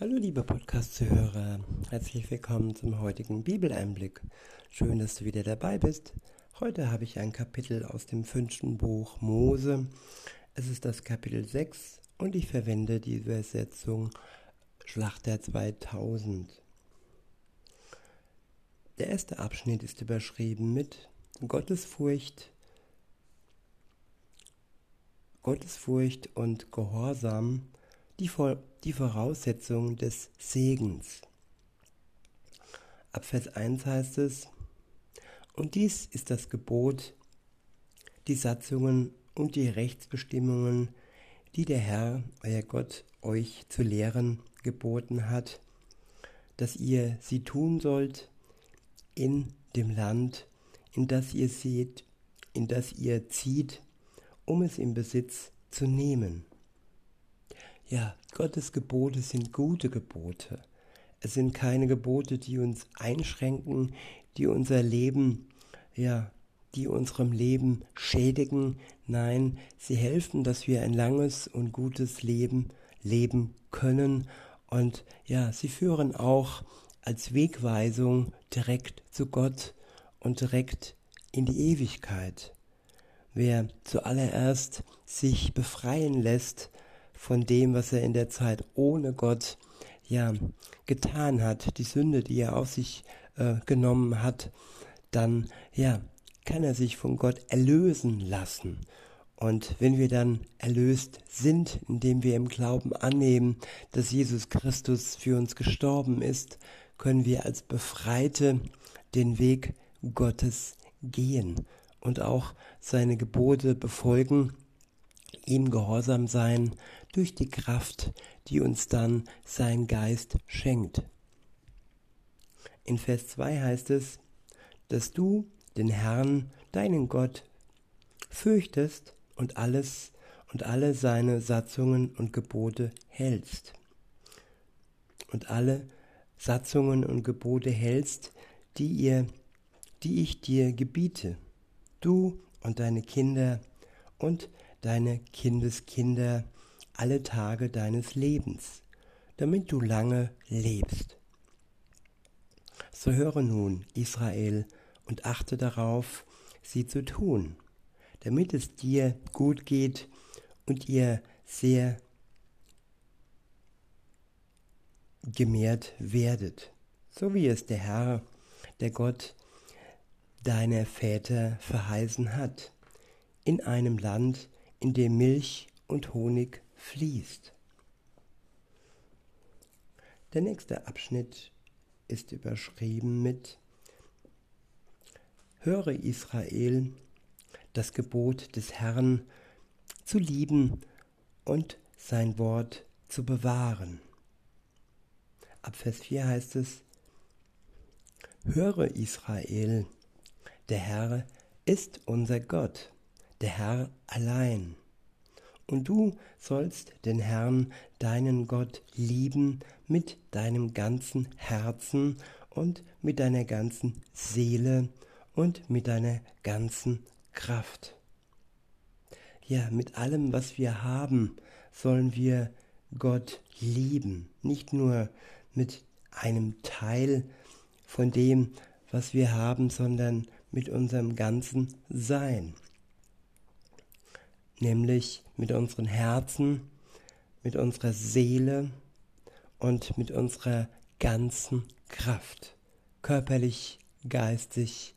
Hallo liebe Podcast-Zuhörer, herzlich willkommen zum heutigen Bibeleinblick. Schön, dass du wieder dabei bist. Heute habe ich ein Kapitel aus dem fünften Buch Mose. Es ist das Kapitel 6 und ich verwende die Übersetzung Schlachter 2000. Der erste Abschnitt ist überschrieben mit Gottesfurcht, Gottesfurcht und Gehorsam die, die Voraussetzung des Segens. Ab Vers 1 heißt es, und dies ist das Gebot, die Satzungen und die Rechtsbestimmungen, die der Herr, euer Gott, euch zu lehren geboten hat, dass ihr sie tun sollt in dem Land, in das ihr seht, in das ihr zieht, um es in Besitz zu nehmen ja, Gottes Gebote sind gute Gebote. Es sind keine Gebote, die uns einschränken, die unser Leben, ja, die unserem Leben schädigen. Nein, sie helfen, dass wir ein langes und gutes Leben leben können. Und ja, sie führen auch als Wegweisung direkt zu Gott und direkt in die Ewigkeit. Wer zuallererst sich befreien lässt von dem, was er in der Zeit ohne Gott ja getan hat, die Sünde, die er auf sich äh, genommen hat, dann ja kann er sich von Gott erlösen lassen. Und wenn wir dann erlöst sind, indem wir im Glauben annehmen, dass Jesus Christus für uns gestorben ist, können wir als Befreite den Weg Gottes gehen und auch seine Gebote befolgen, ihm gehorsam sein durch die Kraft, die uns dann sein Geist schenkt. In Vers 2 heißt es, dass du den Herrn, deinen Gott, fürchtest und alles und alle seine Satzungen und Gebote hältst. Und alle Satzungen und Gebote hältst, die ihr, die ich dir gebiete, du und deine Kinder und deine Kindeskinder alle Tage deines Lebens, damit du lange lebst. So höre nun, Israel, und achte darauf, sie zu tun, damit es dir gut geht und ihr sehr gemehrt werdet, so wie es der Herr, der Gott deiner Väter verheißen hat, in einem Land, in dem Milch und Honig fließt. Der nächste Abschnitt ist überschrieben mit Höre Israel, das Gebot des Herrn zu lieben und sein Wort zu bewahren. Ab Vers 4 heißt es, Höre Israel, der Herr ist unser Gott, der Herr allein. Und du sollst den Herrn, deinen Gott, lieben mit deinem ganzen Herzen und mit deiner ganzen Seele und mit deiner ganzen Kraft. Ja, mit allem, was wir haben, sollen wir Gott lieben, nicht nur mit einem Teil von dem, was wir haben, sondern mit unserem ganzen Sein nämlich mit unseren Herzen, mit unserer Seele und mit unserer ganzen Kraft, körperlich, geistig,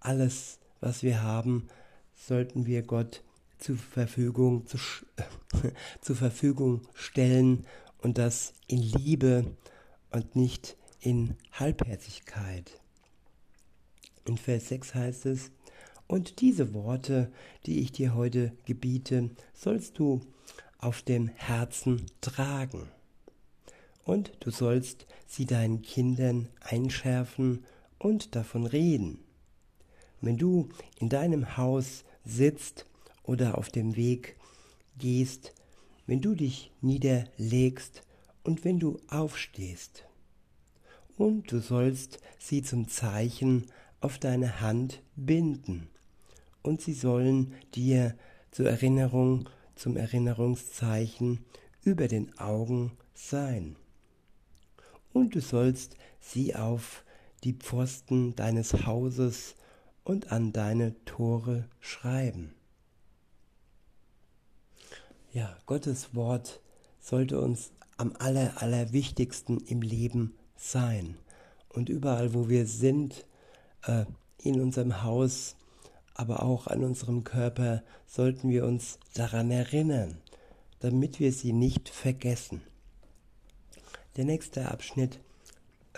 alles, was wir haben, sollten wir Gott zur Verfügung, zu, zur Verfügung stellen und das in Liebe und nicht in Halbherzigkeit. In Vers 6 heißt es, und diese Worte, die ich dir heute gebiete, sollst du auf dem Herzen tragen. Und du sollst sie deinen Kindern einschärfen und davon reden. Wenn du in deinem Haus sitzt oder auf dem Weg gehst, wenn du dich niederlegst und wenn du aufstehst. Und du sollst sie zum Zeichen auf deine Hand binden und sie sollen dir zur Erinnerung, zum Erinnerungszeichen über den Augen sein. und du sollst sie auf die Pfosten deines Hauses und an deine Tore schreiben. Ja, Gottes Wort sollte uns am aller, allerwichtigsten im Leben sein. Und überall, wo wir sind, äh, in unserem Haus, aber auch an unserem Körper, sollten wir uns daran erinnern, damit wir sie nicht vergessen. Der nächste Abschnitt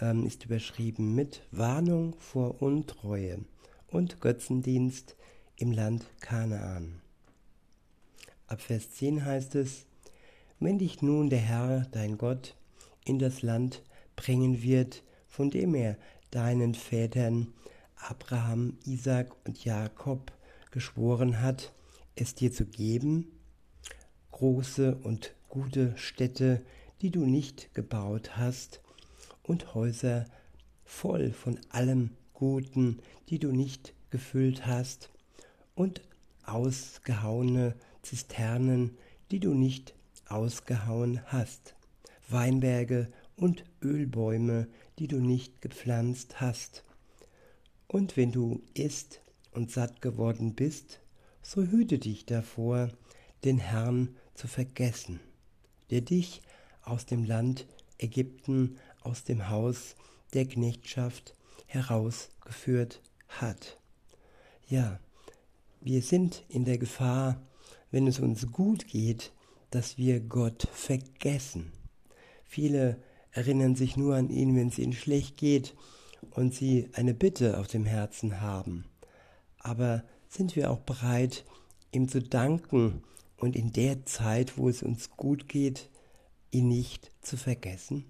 ähm, ist überschrieben mit Warnung vor Untreue und Götzendienst im Land Kanaan. Ab Vers 10 heißt es, wenn dich nun der Herr, dein Gott, in das Land bringen wird, von dem er deinen Vätern Abraham, Isaac und Jakob geschworen hat, es dir zu geben, große und gute Städte, die du nicht gebaut hast, und Häuser voll von allem Guten, die du nicht gefüllt hast, und ausgehauene Zisternen, die du nicht ausgehauen hast, Weinberge und Ölbäume, die du nicht gepflanzt hast. Und wenn du isst und satt geworden bist, so hüte dich davor, den Herrn zu vergessen, der dich aus dem Land Ägypten, aus dem Haus der Knechtschaft herausgeführt hat. Ja, wir sind in der Gefahr, wenn es uns gut geht, dass wir Gott vergessen. Viele erinnern sich nur an ihn, wenn es ihnen schlecht geht und sie eine Bitte auf dem Herzen haben. Aber sind wir auch bereit, ihm zu danken und in der Zeit, wo es uns gut geht, ihn nicht zu vergessen?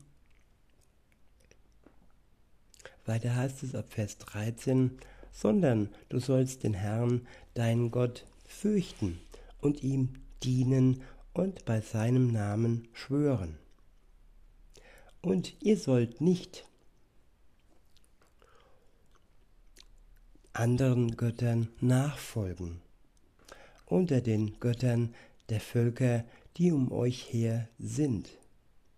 Weiter heißt es ab Vers 13, sondern du sollst den Herrn, deinen Gott, fürchten und ihm dienen und bei seinem Namen schwören. Und ihr sollt nicht anderen Göttern nachfolgen, unter den Göttern der Völker, die um euch her sind.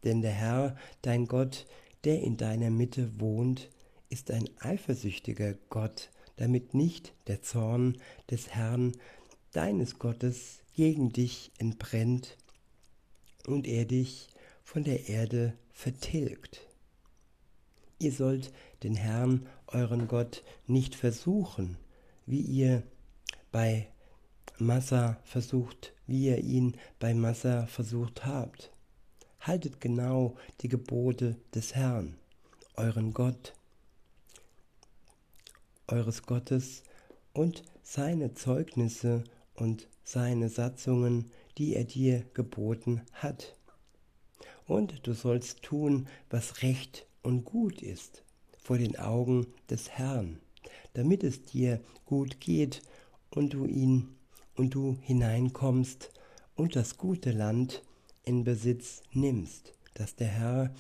Denn der Herr, dein Gott, der in deiner Mitte wohnt, ist ein eifersüchtiger Gott, damit nicht der Zorn des Herrn, deines Gottes, gegen dich entbrennt und er dich von der Erde vertilgt. Ihr sollt den Herrn, euren Gott, nicht versuchen, wie ihr bei Massa versucht, wie ihr ihn bei Massa versucht habt. Haltet genau die Gebote des Herrn, euren Gott, eures Gottes und seine Zeugnisse und seine Satzungen, die er dir geboten hat. Und du sollst tun, was recht und gut ist vor den Augen des Herrn, damit es dir gut geht und du ihn und du hineinkommst und das gute Land in Besitz nimmst, das der Herr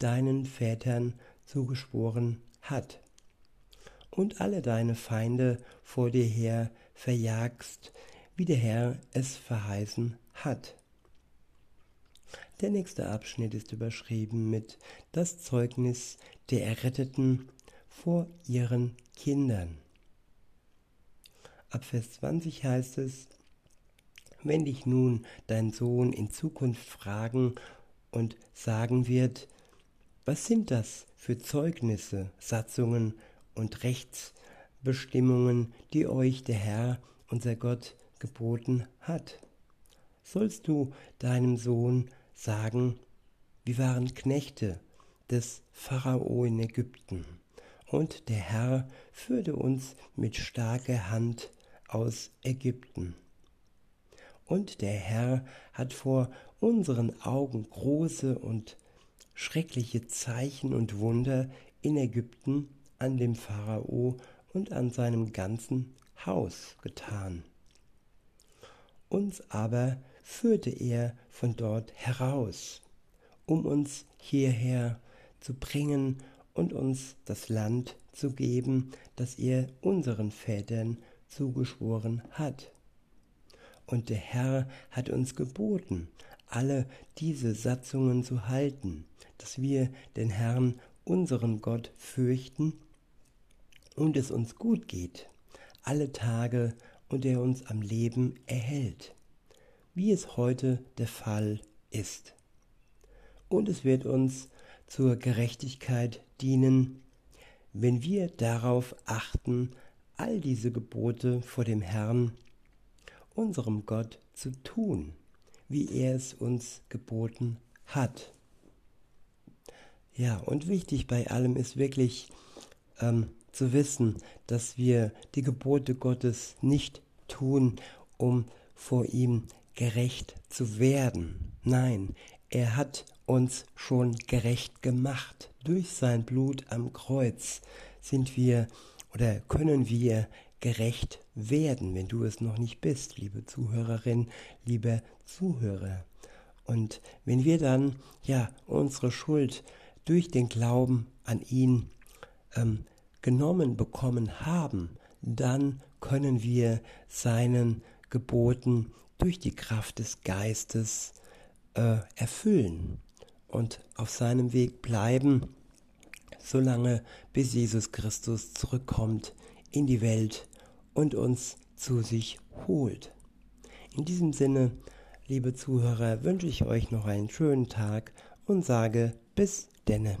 deinen Vätern zugeschworen hat, und alle deine Feinde vor dir her verjagst, wie der Herr es verheißen hat. Der nächste Abschnitt ist überschrieben mit das Zeugnis der Erretteten vor ihren Kindern. Ab Vers 20 heißt es, wenn dich nun dein Sohn in Zukunft fragen und sagen wird, was sind das für Zeugnisse, Satzungen und Rechtsbestimmungen, die euch der Herr, unser Gott, geboten hat. Sollst du deinem Sohn sagen, wir waren Knechte des Pharao in Ägypten, und der Herr führte uns mit starker Hand aus Ägypten. Und der Herr hat vor unseren Augen große und schreckliche Zeichen und Wunder in Ägypten an dem Pharao und an seinem ganzen Haus getan. Uns aber führte er von dort heraus, um uns hierher zu bringen und uns das Land zu geben, das er unseren Vätern zugeschworen hat. Und der Herr hat uns geboten, alle diese Satzungen zu halten, dass wir den Herrn, unseren Gott, fürchten und es uns gut geht, alle Tage und er uns am Leben erhält, wie es heute der Fall ist. Und es wird uns zur Gerechtigkeit dienen, wenn wir darauf achten, all diese Gebote vor dem Herrn, unserem Gott, zu tun, wie er es uns geboten hat. Ja, und wichtig bei allem ist wirklich ähm, zu wissen, dass wir die Gebote Gottes nicht tun, um vor ihm gerecht zu werden. Nein, er hat uns schon gerecht gemacht. Durch sein Blut am Kreuz sind wir oder können wir gerecht werden, wenn du es noch nicht bist, liebe Zuhörerin, liebe Zuhörer. Und wenn wir dann ja unsere Schuld durch den Glauben an ihn ähm, genommen bekommen haben, dann können wir seinen Geboten durch die Kraft des Geistes äh, erfüllen und auf seinem Weg bleiben, solange bis Jesus Christus zurückkommt in die Welt und uns zu sich holt. In diesem Sinne, liebe Zuhörer, wünsche ich euch noch einen schönen Tag und sage bis denne.